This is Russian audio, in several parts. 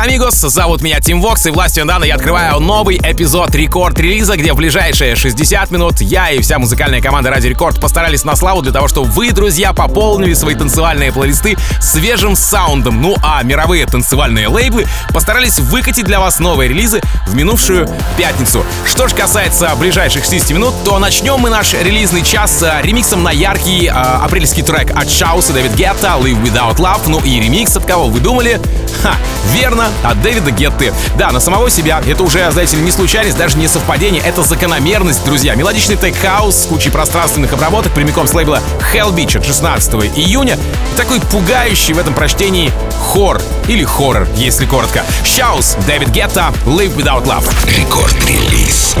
амигос, зовут меня Тим Вокс, и властью Дана я открываю новый эпизод рекорд-релиза, где в ближайшие 60 минут я и вся музыкальная команда Ради Рекорд постарались на славу для того, чтобы вы, друзья, пополнили свои танцевальные плейлисты свежим саундом. Ну а мировые танцевальные лейблы постарались выкатить для вас новые релизы в минувшую пятницу. Что ж касается ближайших 60 минут, то начнем мы наш релизный час с э, ремиксом на яркий э, апрельский трек от Шауса Дэвид Гетта «Live Without Love». Ну и ремикс от кого вы думали? Ха, верно, от Дэвида Гетты. Да, на самого себя. Это уже, знаете ли, не случайность, даже не совпадение, это закономерность, друзья. Мелодичный tech house с кучей пространственных обработок прямиком с лейбла Hell Beach от 16 июня. Такой пугающий в этом прочтении хор или хоррор, если коротко. Shouse, Дэвид Гетта, Live Without Love. Record Release.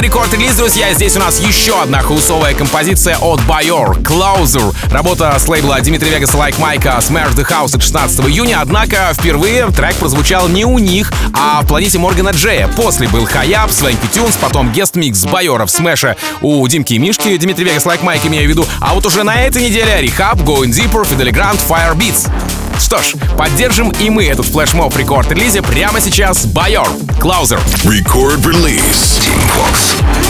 Рекорд-релиз, друзья. Здесь у нас еще одна хаусовая композиция от Bayor, Closer. Работа с лейбла Dimitri Vegas Like Mike 'а Smash the House от 16 июня. Однако впервые трек прозвучал не у них, а в планете Моргана Джея. После был Хаяб, Swanky Tunes, потом guest mix Байора в Смэше у Димки и Мишки, Dimitri Vegas Like Mike имею в виду. А вот уже на этой неделе R3hab, Going Deeper, Fedde Le Grand, Firebeatz. Что ж, поддержим и мы этот флешмоб рекорд-релизе прямо сейчас. Байор, Клаузер. Record release. Team Fox.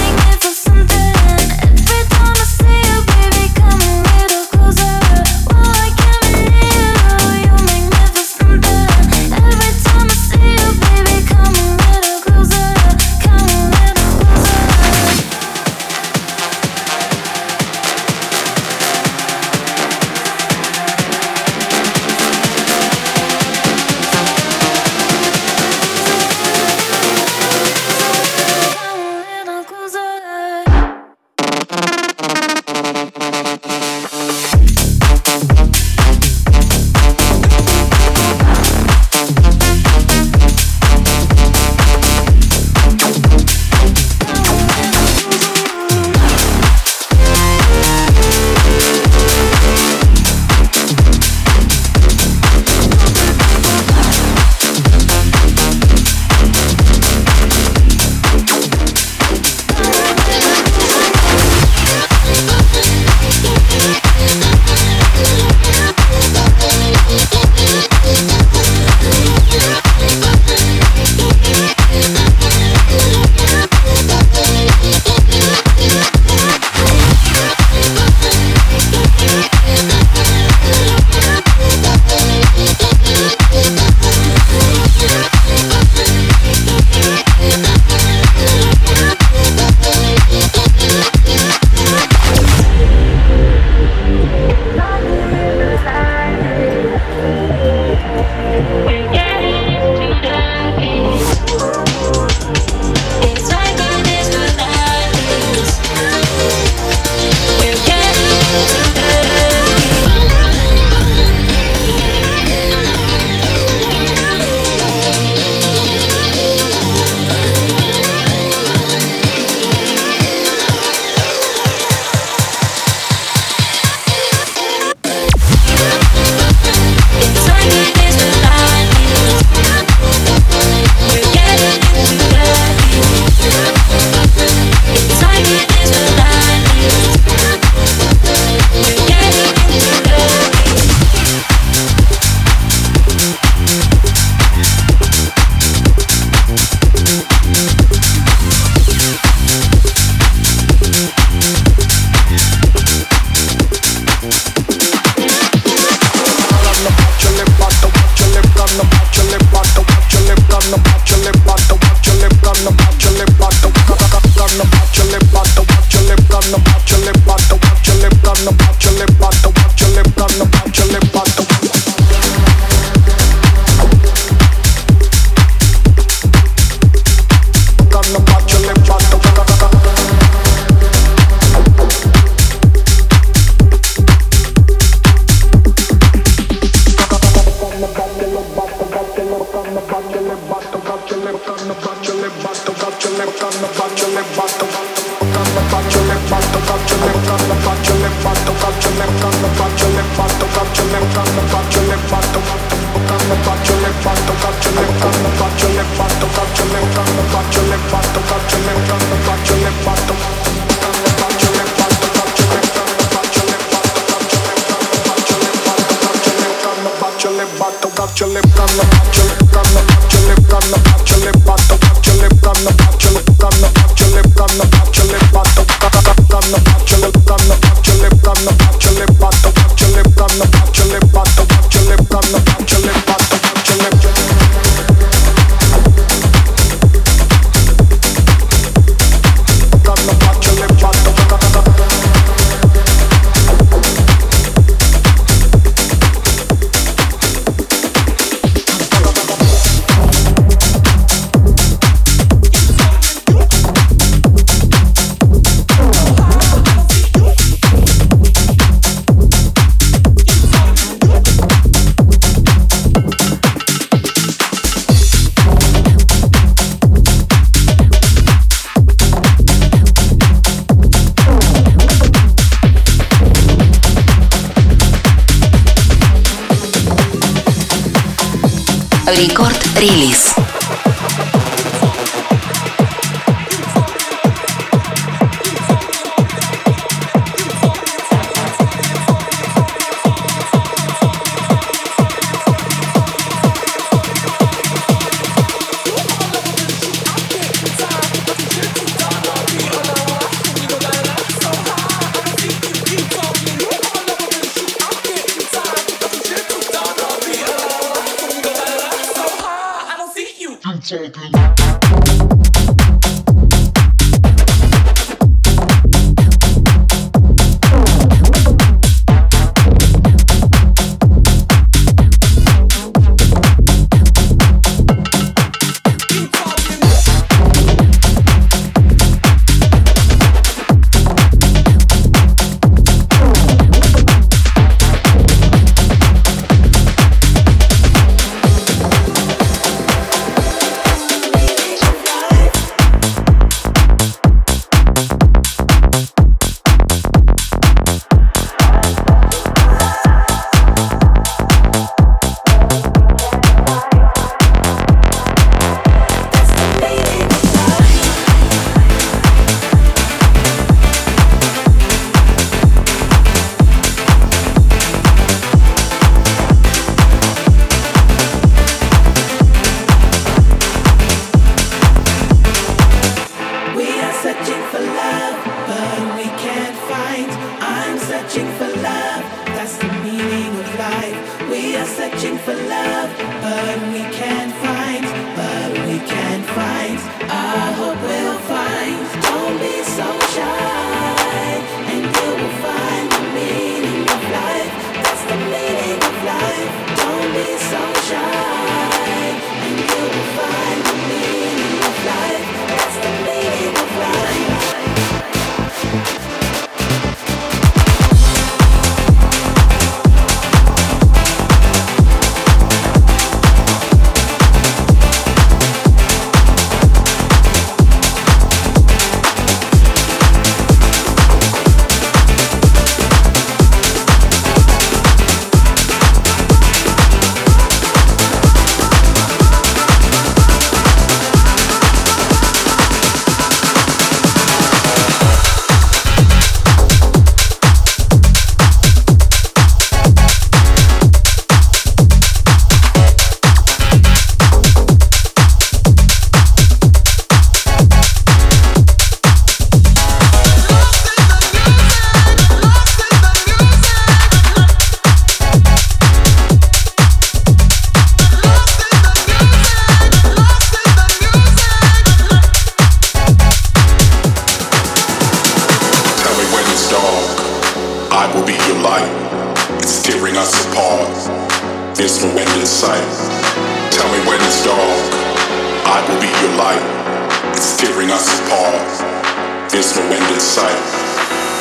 tearing us apart. There's no end in sight.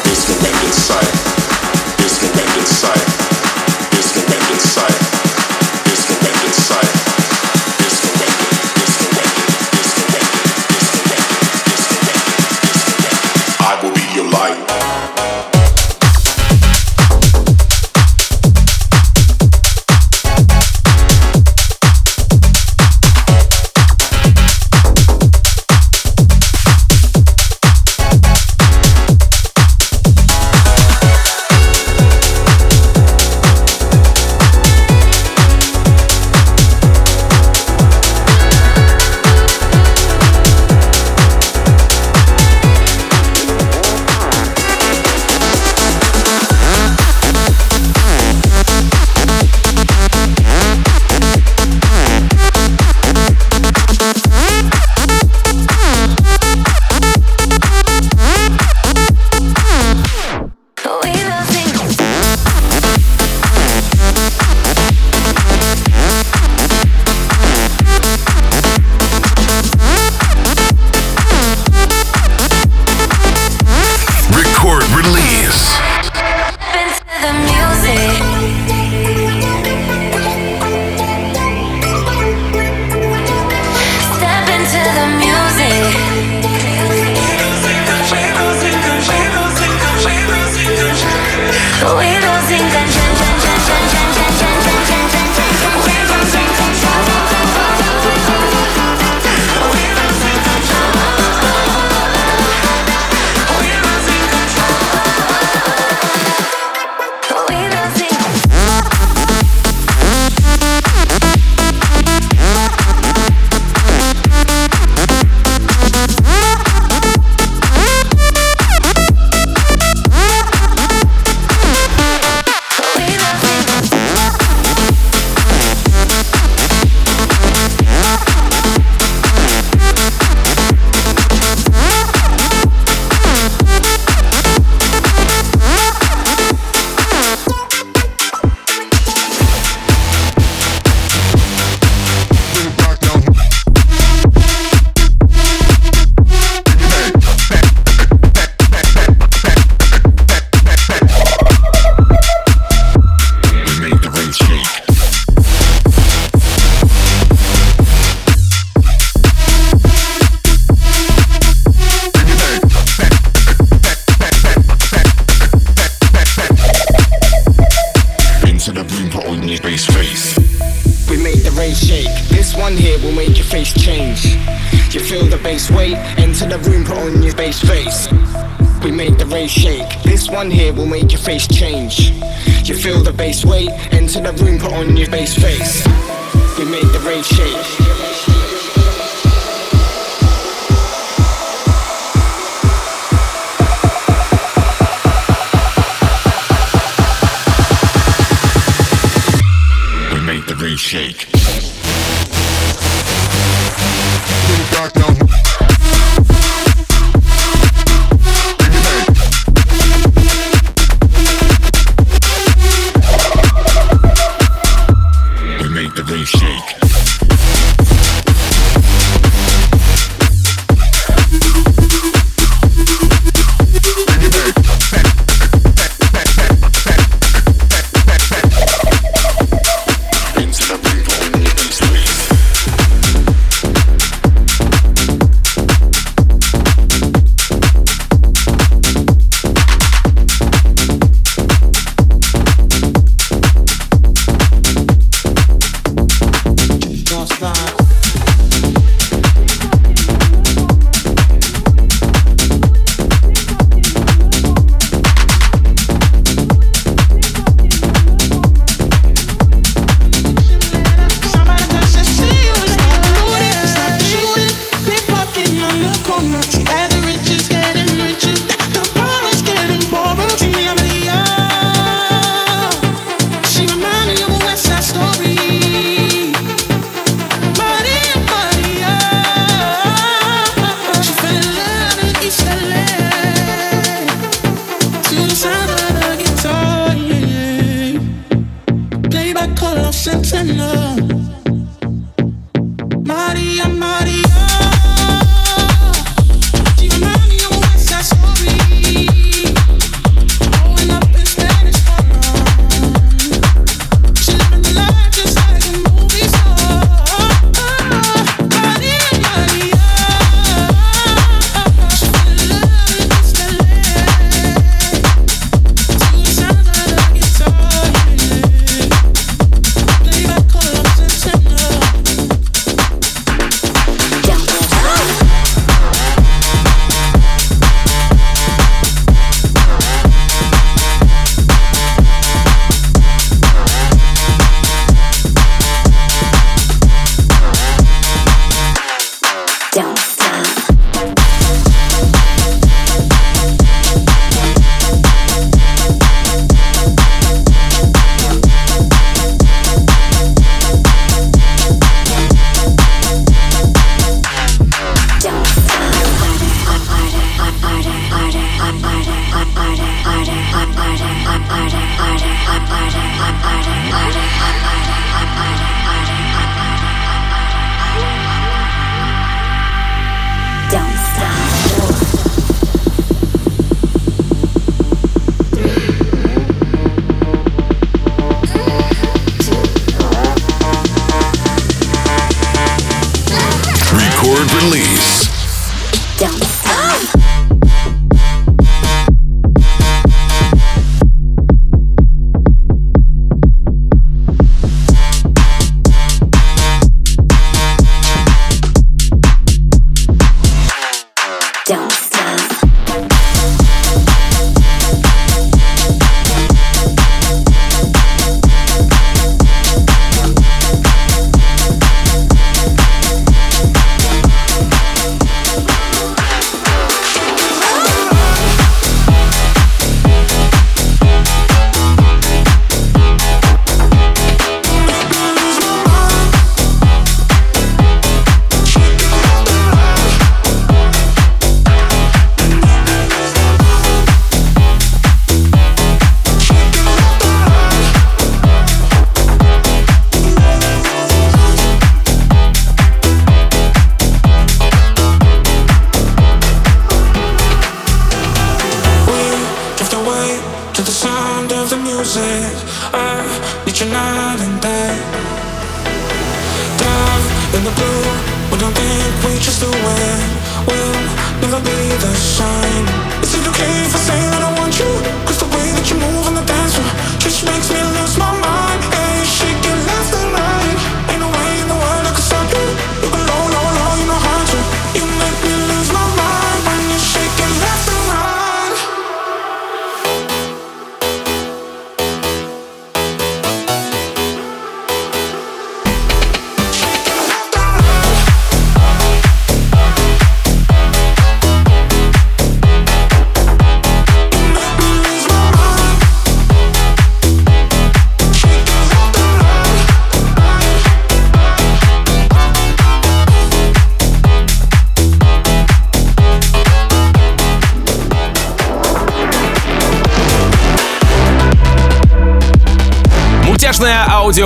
There's no end in sight. There's no end in sight.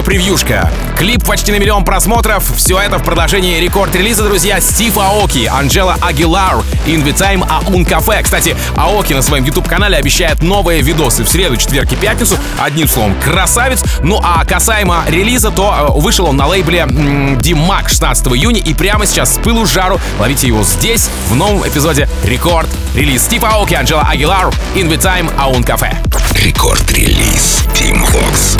превьюшка. Клип почти на миллион просмотров. Все это в продолжении рекорд-релиза, друзья, Стив Аоки, Анжела Агилар, Invitime Аун Кафе. Кстати, Аоки на своем YouTube-канале обещает новые видосы в среду, четверг и пятницу. Одним словом, красавец. Ну а касаемо релиза, то э, вышел он на лейбле Димак 16 июня. И прямо сейчас с пылу жару ловите его здесь, в новом эпизоде рекорд-релиз. Стив Аоки, Анжела Агилар, Invitime Аун Кафе. Рекорд-релиз Team Fox.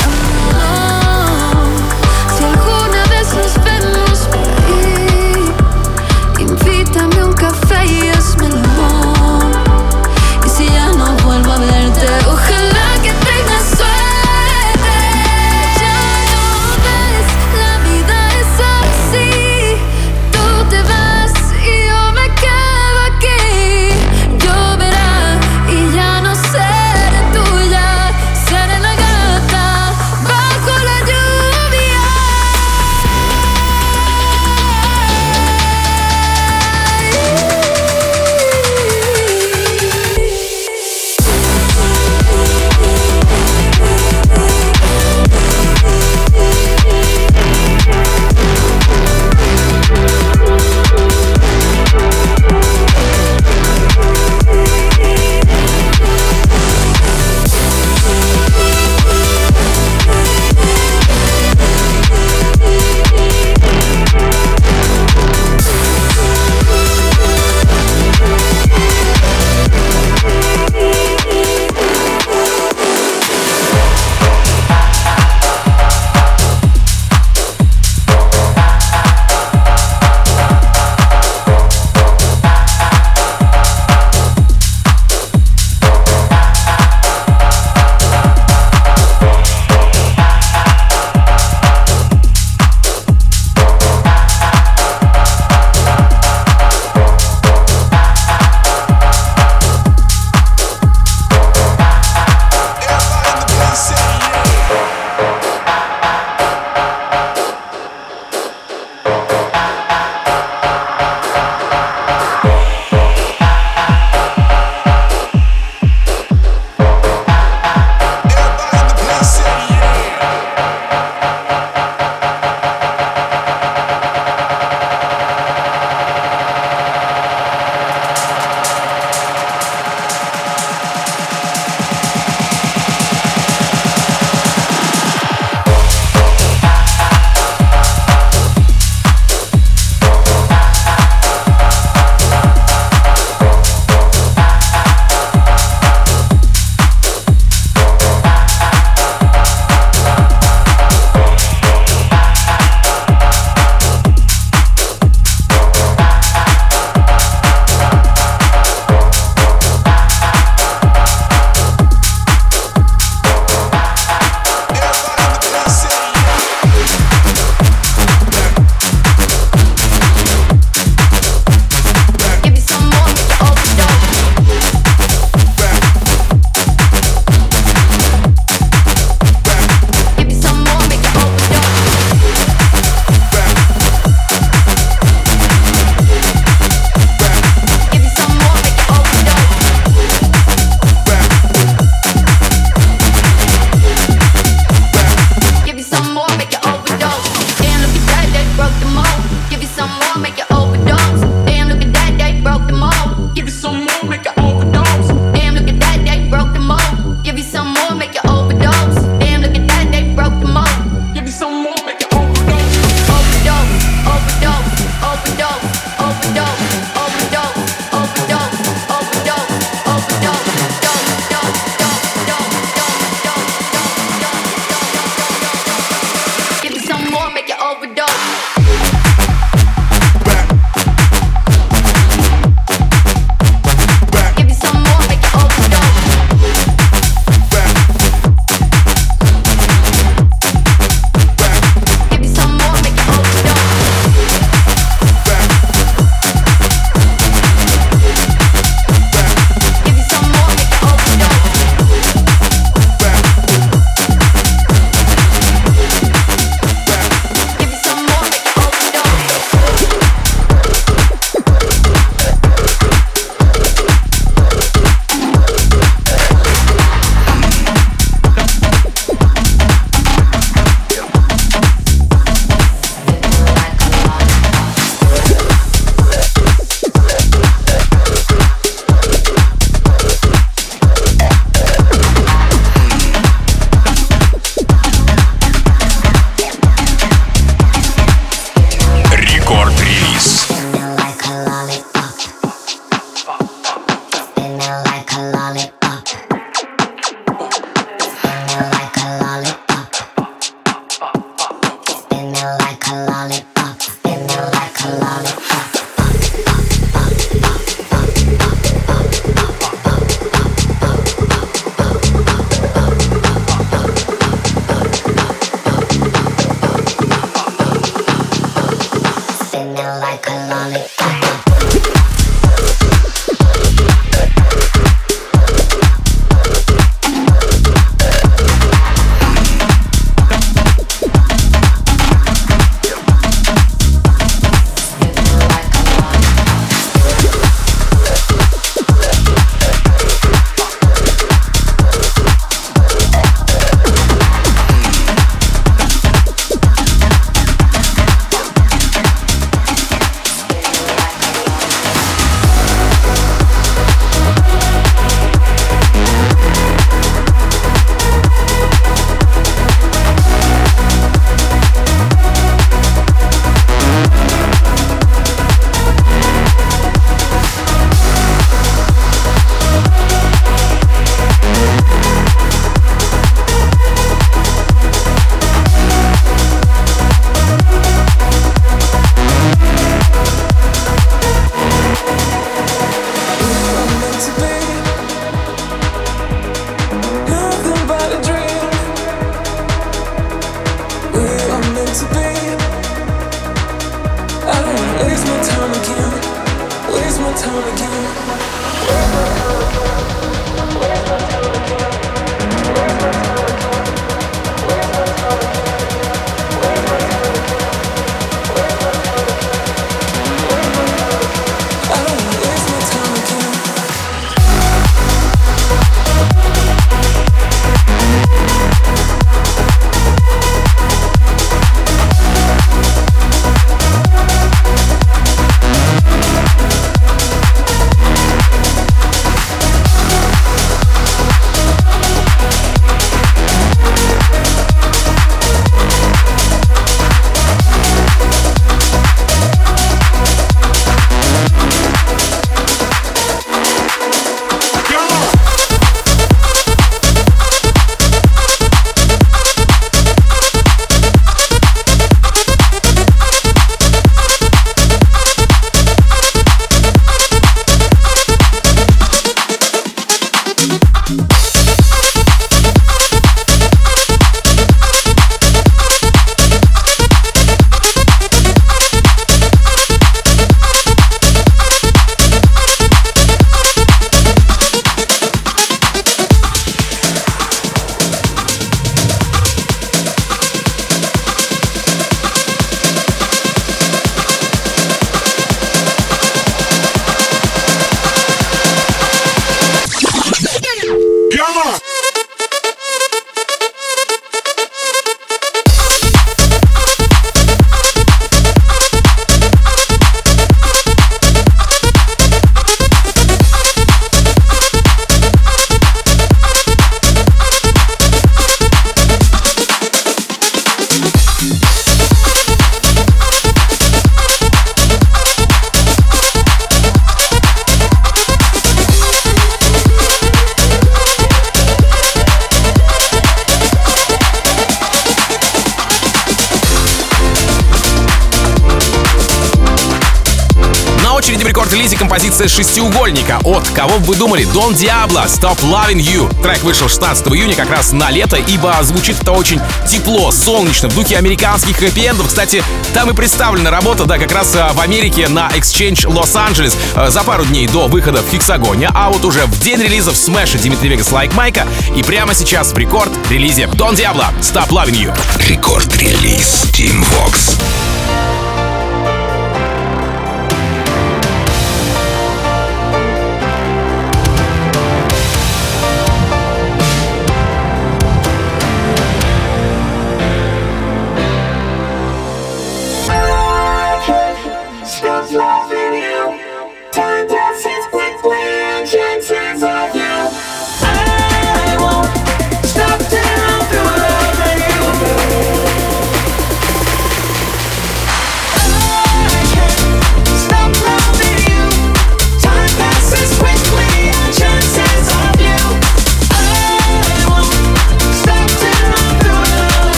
«Шестиугольника» от, кого бы вы думали, Don Diablo «Stop Loving You». Трек вышел 16 июня как раз на лето, ибо звучит это очень тепло, солнечно, в духе американских хэппи-эндов. Кстати, там и представлена работа, да, как раз а, в Америке на Exchange Лос-Анджелес за пару дней до выхода в Хексагоне, а вот уже в день релиза в Смэше Dimitri Vegas Like Mike 'а и прямо сейчас в рекорд-релизе Don Diablo «Stop Loving You». Record Release Tim Vox.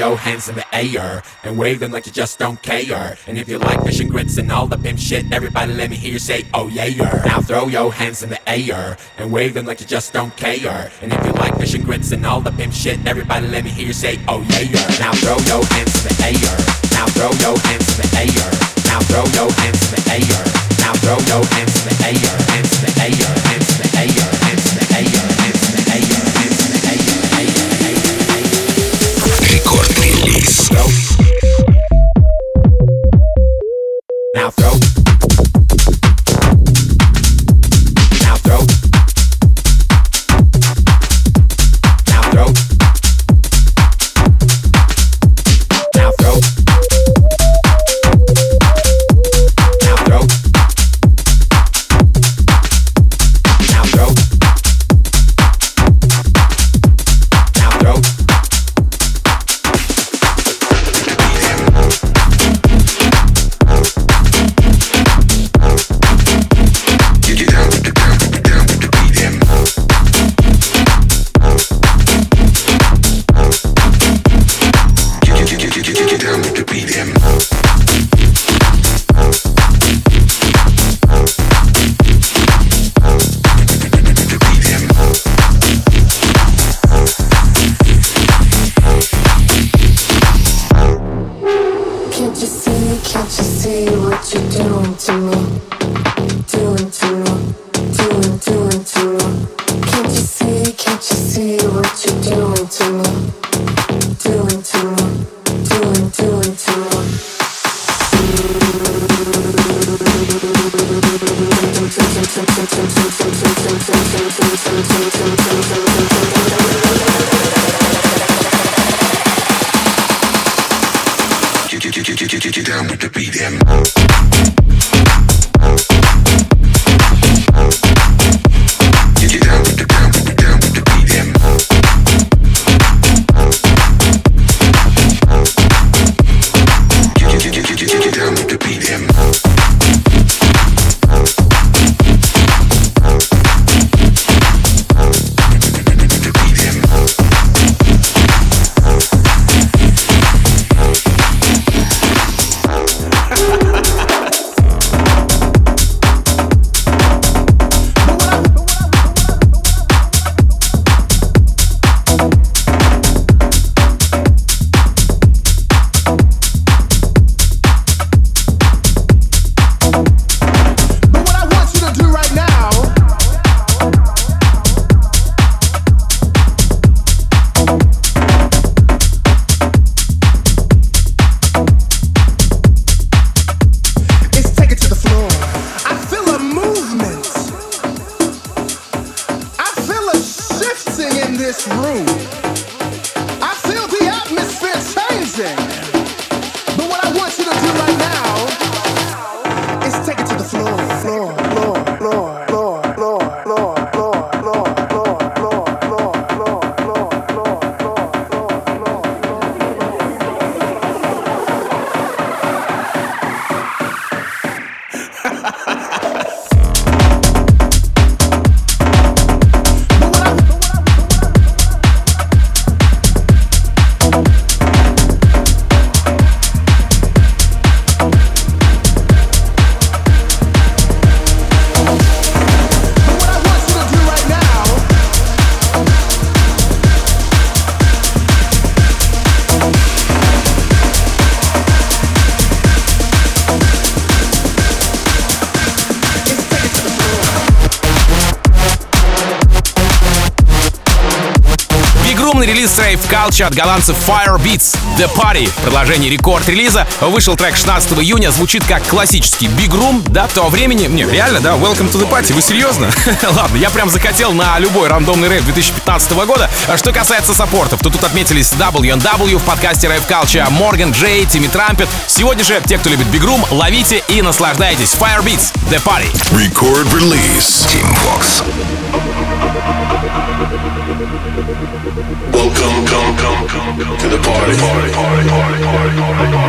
Your hands in the air and wave them like you just don't care. And if you like fish and grits and all the pimp shit, everybody let me hear you say, oh yeah. Now throw your hands in the air and wave them like you just don't care. And if you like fish and grits and all the pimp shit, everybody let me hear you say, oh yeah. Now throw your hands in the air. Now throw your hands in the air. Now throw your hands in the air. Now throw your hands in the air. Hands in the air. Hands in the air. Hands in the air. Now throw. Down with the beat him. Culture от голландцев Fire Beats The Party. Продолжение рекорд-релиза. Вышел трек 16 июня, звучит как классический Big Room, да, того времени. Не, реально, да, Welcome to the Party, вы серьезно? Ладно, я прям захотел на любой рандомный рейв 2015 года. Что касается саппортов, то тут отметились WNW в подкасте Rave Culture, Морган Джей, Тимми Трампет. Сегодня же, те, кто любит Big Room, ловите и наслаждайтесь. Fire Beats The Party. Record release. Team Vox. to the party.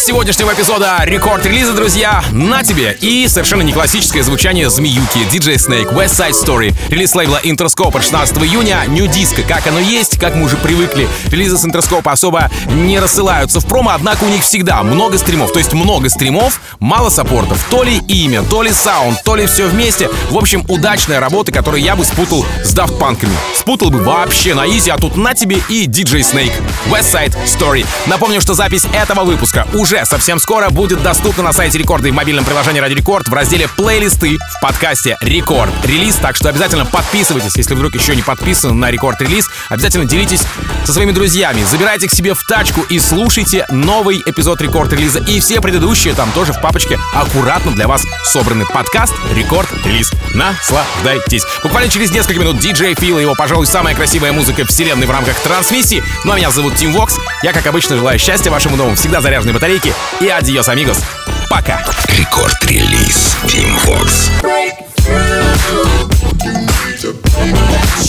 Занавес сегодняшнего эпизода рекорд-релиза, друзья, на тебе и совершенно не классическое звучание змеюки, DJ Snake, West Side Story, релиз лейбла Interscope от 16 июня, New Disco, как оно есть, как мы уже привыкли, релизы с Interscope особо не рассылаются в промо, однако у них всегда много стримов, то есть много стримов, мало саппортов, то ли имя, то ли саунд, то ли все вместе, в общем, удачная работа, которую я бы спутал с Punk'ами, спутал бы вообще на изи, а тут на тебе и DJ Snake, West Side Story. Напомню, что запись этого выпуска уже совсем скоро будет доступна на сайте Рекорда и в мобильном приложении Радио Рекорд в разделе «Плейлисты» в подкасте «Рекорд Релиз». Так что обязательно подписывайтесь, если вдруг еще не подписаны на Рекорд Релиз. Обязательно делитесь со своими друзьями, забирайте к себе в тачку и слушайте новый эпизод Рекорд Релиза. И все предыдущие там тоже в папочке аккуратно для вас собраны. Подкаст «Рекорд Релиз». Наслаждайтесь. Буквально через несколько минут диджей Фил и его, пожалуй, самая красивая музыка вселенной в рамках трансмиссии. Ну а меня зовут Тим Вокс. Я, как обычно, желаю счастья вашему дому, всегда заряженной батарейки. И adiós, amigos. Пока. Record Release Tim Vox. Break through.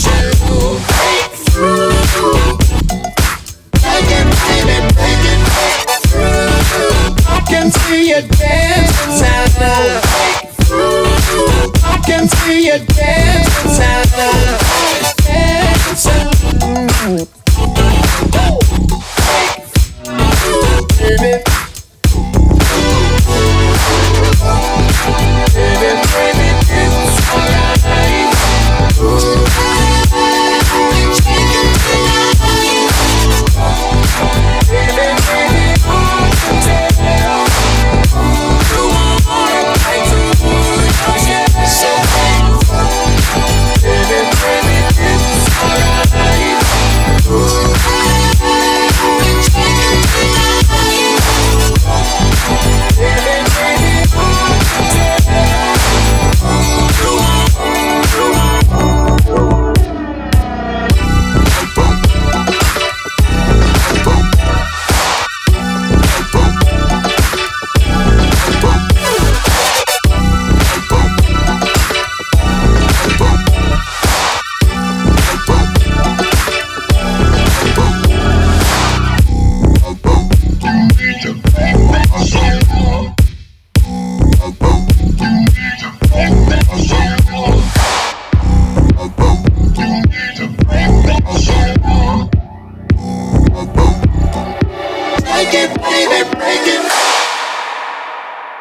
share. see you dancing. I can see you dancing. Dancing.